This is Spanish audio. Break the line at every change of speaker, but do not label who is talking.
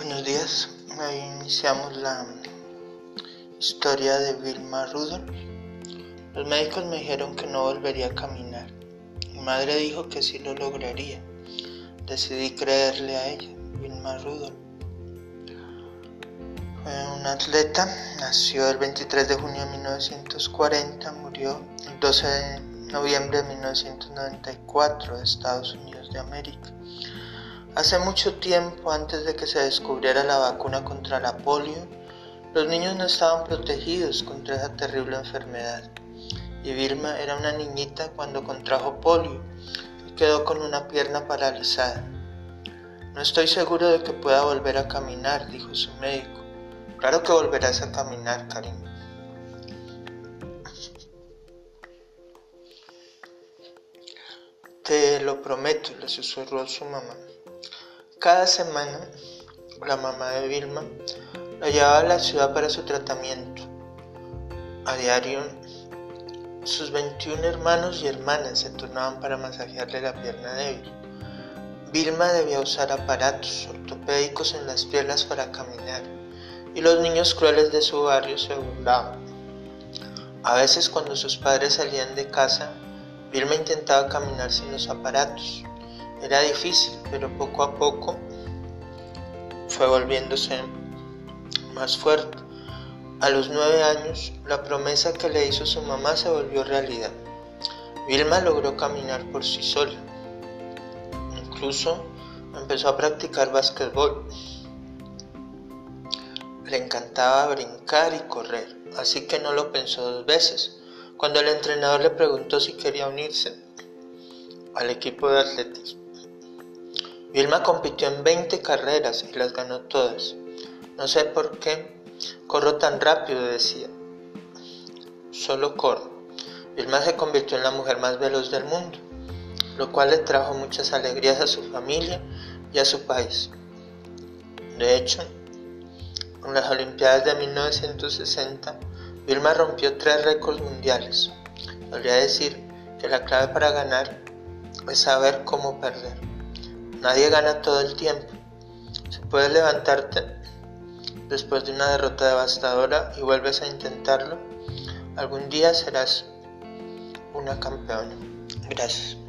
días. Ahí iniciamos la historia de Vilma Rudolph. Los médicos me dijeron que no volvería a caminar. Mi madre dijo que sí lo lograría. Decidí creerle a ella, Vilma Rudolph. Fue una atleta, nació el 23 de junio de 1940, murió el 12 de noviembre de 1994 de Estados Unidos de América. Hace mucho tiempo, antes de que se descubriera la vacuna contra la polio, los niños no estaban protegidos contra esa terrible enfermedad. Y Vilma era una niñita cuando contrajo polio y quedó con una pierna paralizada. No estoy seguro de que pueda volver a caminar, dijo su médico. Claro que volverás a caminar, Karim. Te lo prometo, le susurró su mamá. Cada semana, la mamá de Vilma la llevaba a la ciudad para su tratamiento. A diario, sus 21 hermanos y hermanas se turnaban para masajearle la pierna débil. Vilma debía usar aparatos ortopédicos en las piernas para caminar, y los niños crueles de su barrio se burlaban. A veces cuando sus padres salían de casa, Vilma intentaba caminar sin los aparatos. Era difícil, pero poco a poco fue volviéndose más fuerte. A los nueve años, la promesa que le hizo su mamá se volvió realidad. Vilma logró caminar por sí sola. Incluso empezó a practicar básquetbol. Le encantaba brincar y correr, así que no lo pensó dos veces. Cuando el entrenador le preguntó si quería unirse al equipo de atletismo. Vilma compitió en 20 carreras y las ganó todas. No sé por qué corro tan rápido, decía. Solo corro. Vilma se convirtió en la mujer más veloz del mundo, lo cual le trajo muchas alegrías a su familia y a su país. De hecho, en las Olimpiadas de 1960, Vilma rompió tres récords mundiales. Podría decir que la clave para ganar es saber cómo perder. Nadie gana todo el tiempo. Si puedes levantarte después de una derrota devastadora y vuelves a intentarlo, algún día serás una campeona. Gracias.